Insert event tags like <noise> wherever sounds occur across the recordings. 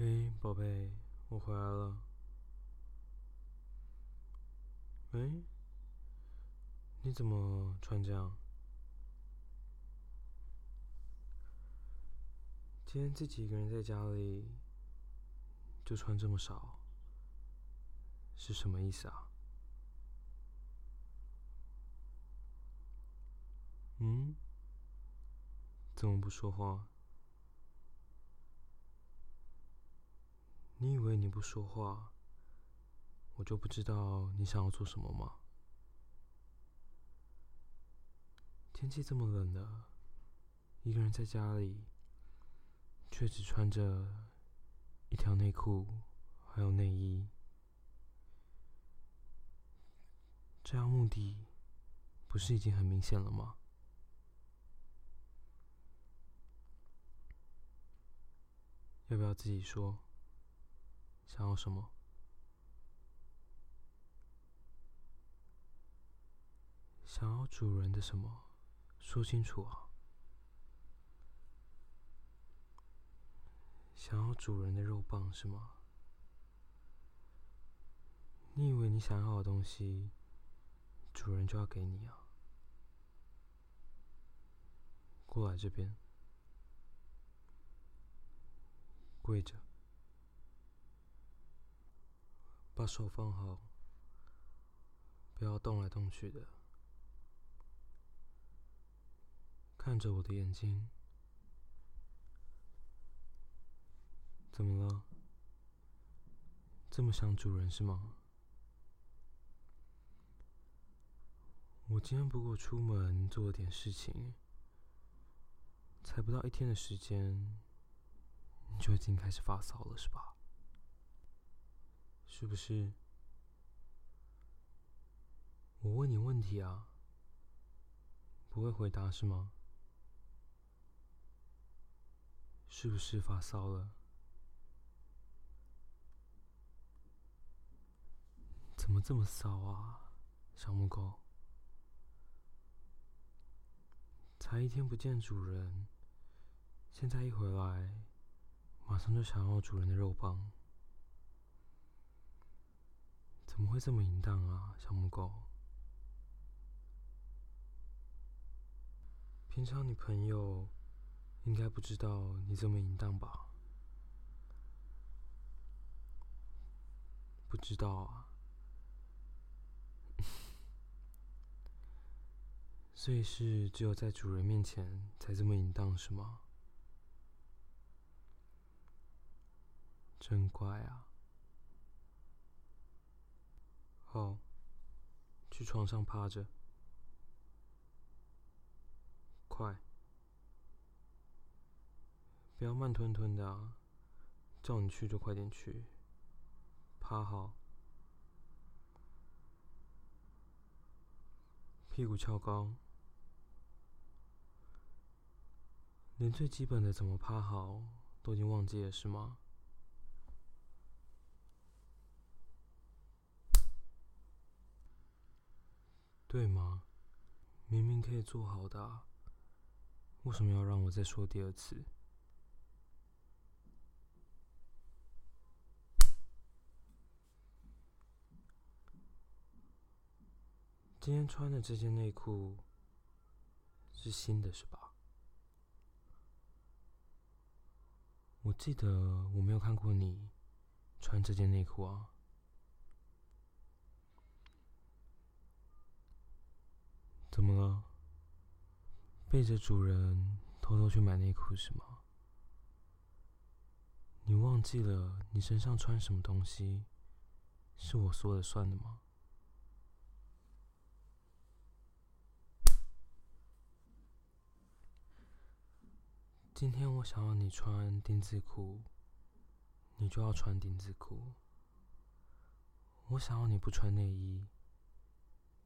哎，宝贝，我回来了。哎，你怎么穿这样？今天自己一个人在家里，就穿这么少，是什么意思啊？嗯？怎么不说话？你以为你不说话，我就不知道你想要做什么吗？天气这么冷了，一个人在家里，却只穿着一条内裤还有内衣，这样目的不是已经很明显了吗？要不要自己说？想要什么？想要主人的什么？说清楚啊！想要主人的肉棒是吗？你以为你想要的东西，主人就要给你啊？过来这边，跪着。把手放好，不要动来动去的，看着我的眼睛。怎么了？这么想主人是吗？我今天不过出门做了点事情，才不到一天的时间，你就已经开始发骚了，是吧？是不是？我问你问题啊，不会回答是吗？是不是发骚了？怎么这么骚啊，小母狗？才一天不见主人，现在一回来，马上就想要主人的肉棒。怎么会这么淫荡啊，小母狗？平常你朋友应该不知道你这么淫荡吧？不知道啊，<laughs> 所以是只有在主人面前才这么淫荡是吗？真乖啊！好，去床上趴着，快，不要慢吞吞的啊！叫你去就快点去，趴好，屁股翘高，连最基本的怎么趴好都已经忘记了是吗？对吗？明明可以做好的，为什么要让我再说第二次？今天穿的这件内裤是新的，是吧？我记得我没有看过你穿这件内裤啊。怎么了？背着主人偷偷去买内裤是吗？你忘记了你身上穿什么东西是我说了算的吗？今天我想要你穿丁字裤，你就要穿丁字裤；我想要你不穿内衣，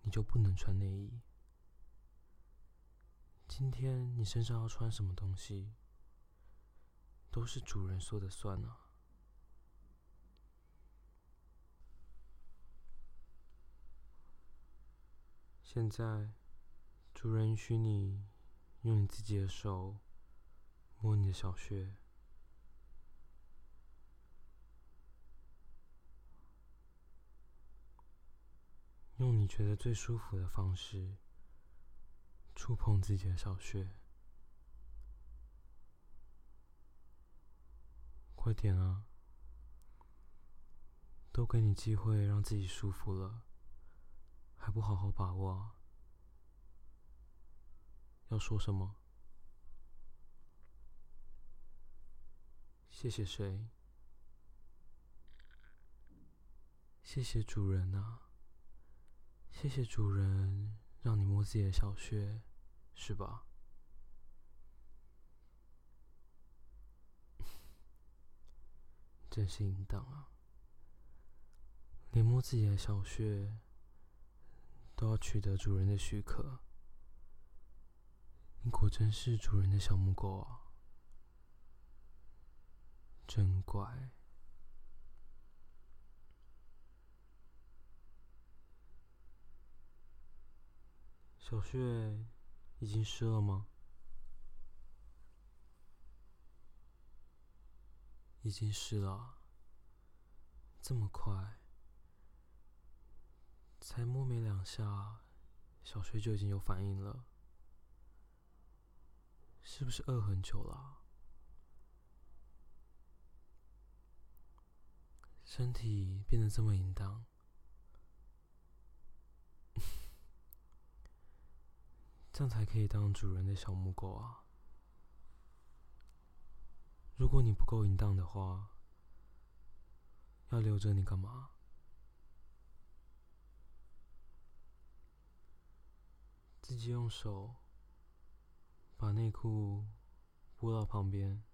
你就不能穿内衣。今天你身上要穿什么东西？都是主人说的算啊。现在主人允许你用你自己的手摸你的小穴。用你觉得最舒服的方式触碰自己的小穴。快点啊！都给你机会让自己舒服了，还不好好把握？要说什么？谢谢谁？谢谢主人啊！谢谢主人，让你摸自己的小穴，是吧？<laughs> 真是淫荡啊！连摸自己的小穴都要取得主人的许可，你果真是主人的小母狗啊！真乖。小穴已经湿了吗？已经湿了，这么快？才摸没两下，小穴就已经有反应了，是不是饿很久了？身体变得这么淫荡，这样才可以当主人的小母狗啊！如果你不够淫荡的话，要留着你干嘛？自己用手把内裤拨到旁边，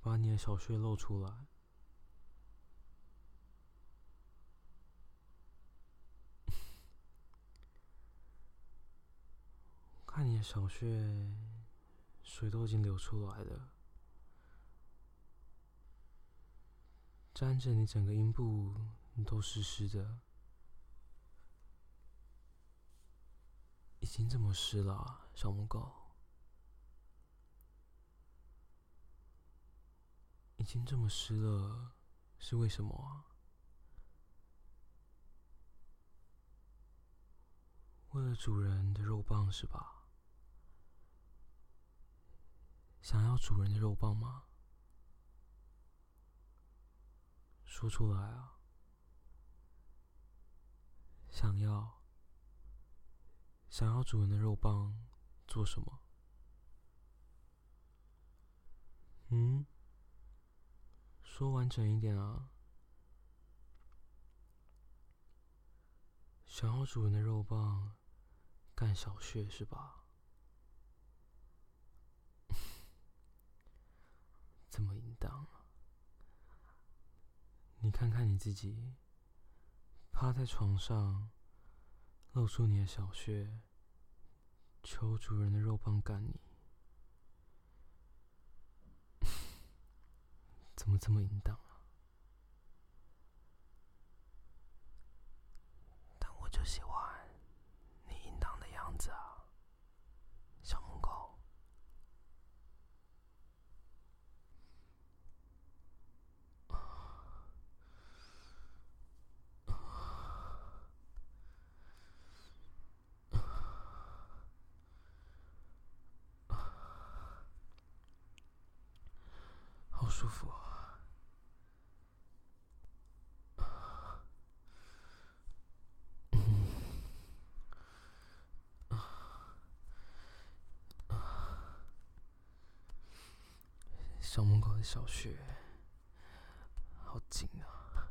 把你的小穴露出来，看你的小穴。水都已经流出来了，沾着你整个阴部都湿湿的，已经这么湿了，小母狗，已经这么湿了，是为什么啊？为了主人的肉棒是吧？想要主人的肉棒吗？说出来啊！想要，想要主人的肉棒做什么？嗯？说完整一点啊！想要主人的肉棒干小穴是吧？这么淫荡，你看看你自己，趴在床上，露出你的小穴，求主人的肉棒干你，<laughs> 怎么这么淫荡啊？但我就喜欢你淫荡的样子啊！舒服。校门口的小雪，好紧啊！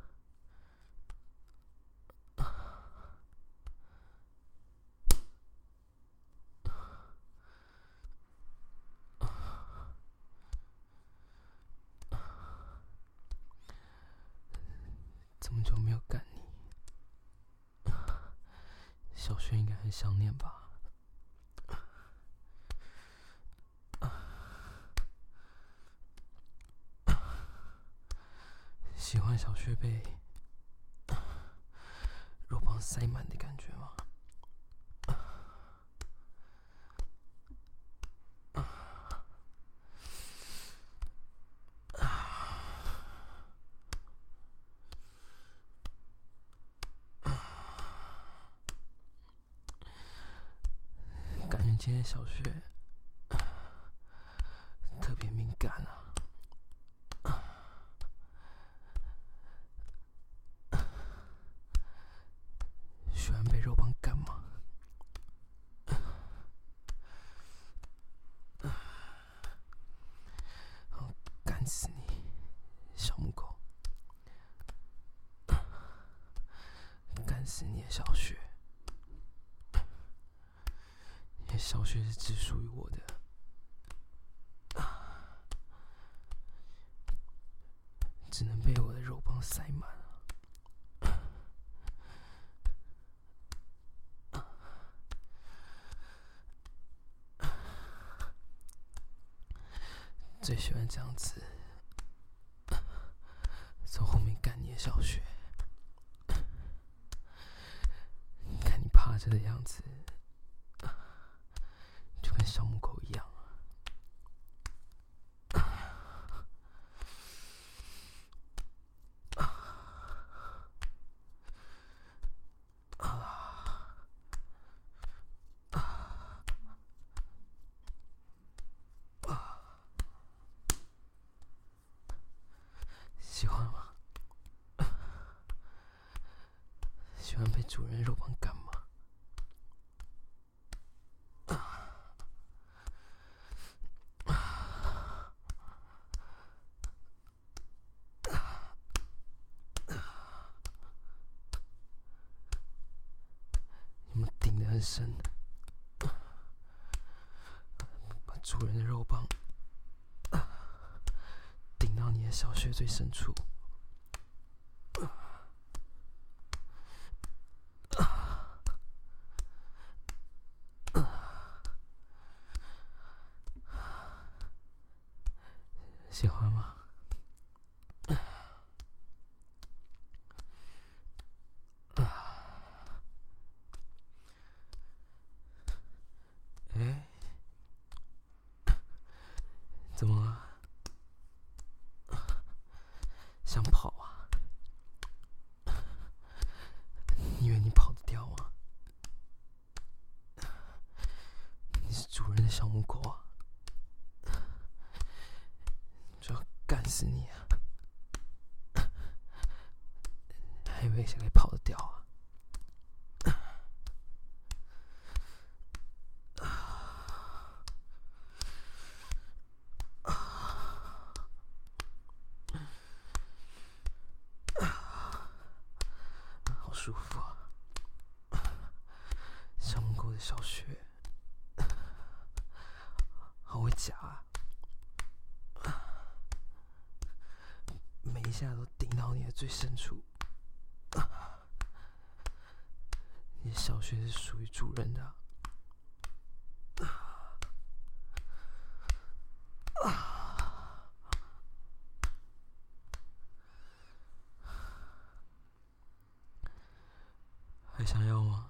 这么久没有干你，小轩应该很想念吧？却被肉棒塞满的感觉吗？感觉今天小雪 <coughs> 特别敏感啊。只能被我的肉棒塞满了。最喜欢这样子，从后面干你的小穴，看你趴着的样子。小母狗一样。喜欢吗？喜欢被主人肉棒干吗？很深，把主人的肉棒顶到你的小穴最深处，喜欢吗？怎么了？想跑啊？你以为你跑得掉吗？你是主人的小母狗啊！就要干死你啊！还以为谁可以跑得掉啊？舒服啊，小母狗的小雪，好会夹啊，每一下都顶到你的最深处。你的小雪是属于主人的要吗？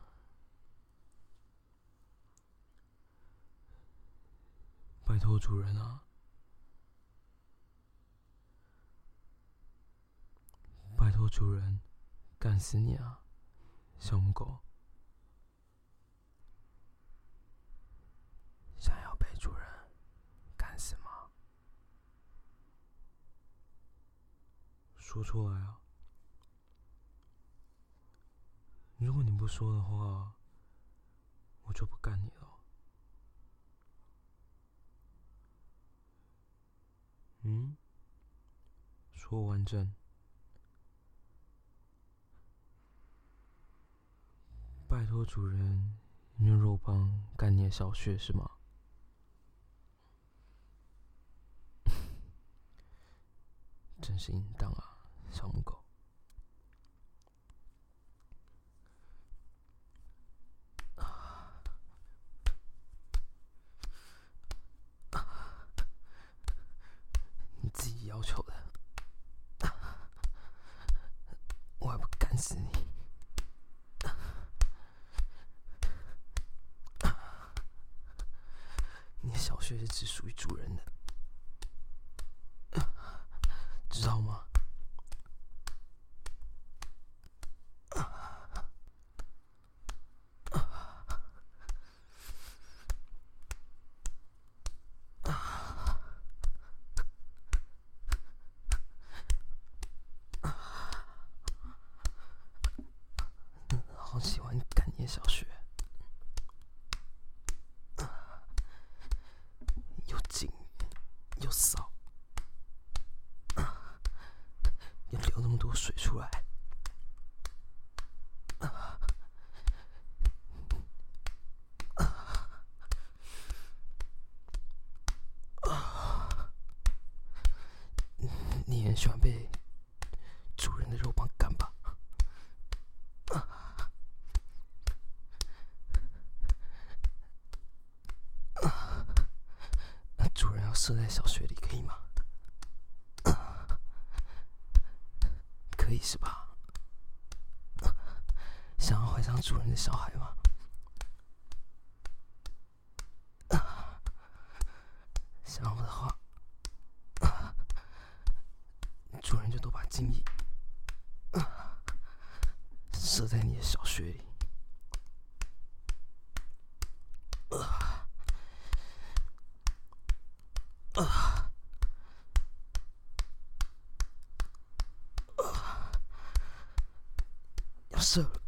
拜托主人啊！拜托主人，干死你啊，小母狗！想要被主人干死吗？说出来啊！如果你不说的话，我就不干你了。嗯，说完整。拜托主人用肉棒干你的小穴是吗？<laughs> 真是淫荡啊，小母狗！求的，我还不干死你！你的小穴是只属于主人的，知道吗？好喜欢干你的小穴，又紧又骚，要流那么多水出来。你很喜欢被主人的肉棒干吧？主人要射在小穴里可以吗？你是吧？想要怀上主人的小孩吗？想要的话，主人就多把精液射在你的小穴里。要射了。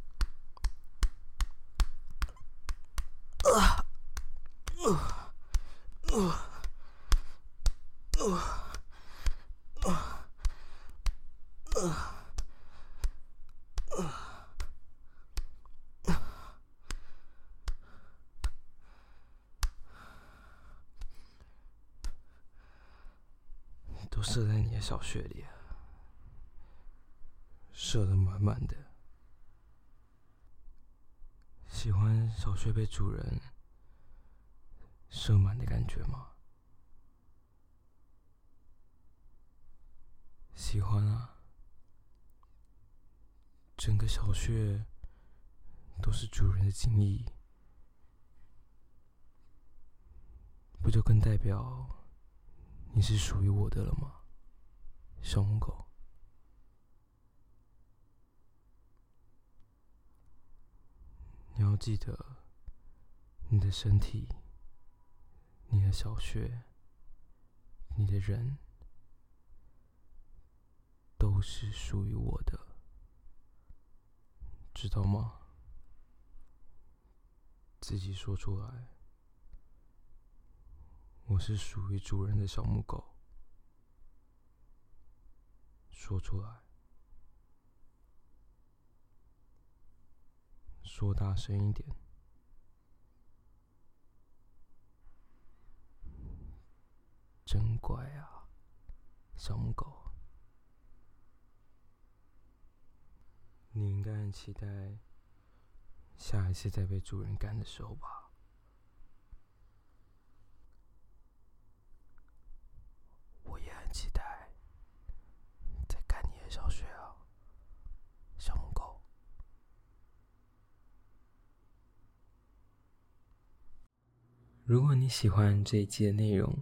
都射在你的小穴里，射的满满的。喜欢小穴被主人射满的感觉吗？喜欢啊，整个小穴都是主人的精液，不就更代表你是属于我的了吗，小母狗？你要记得，你的身体、你的小穴、你的人，都是属于我的，知道吗？自己说出来。我是属于主人的小母狗，说出来，说大声一点，真乖啊，小母狗，你应该很期待下一次再被主人干的时候吧？我也很期待再干你的小穴啊，小母狗。如果你喜欢这一期的内容，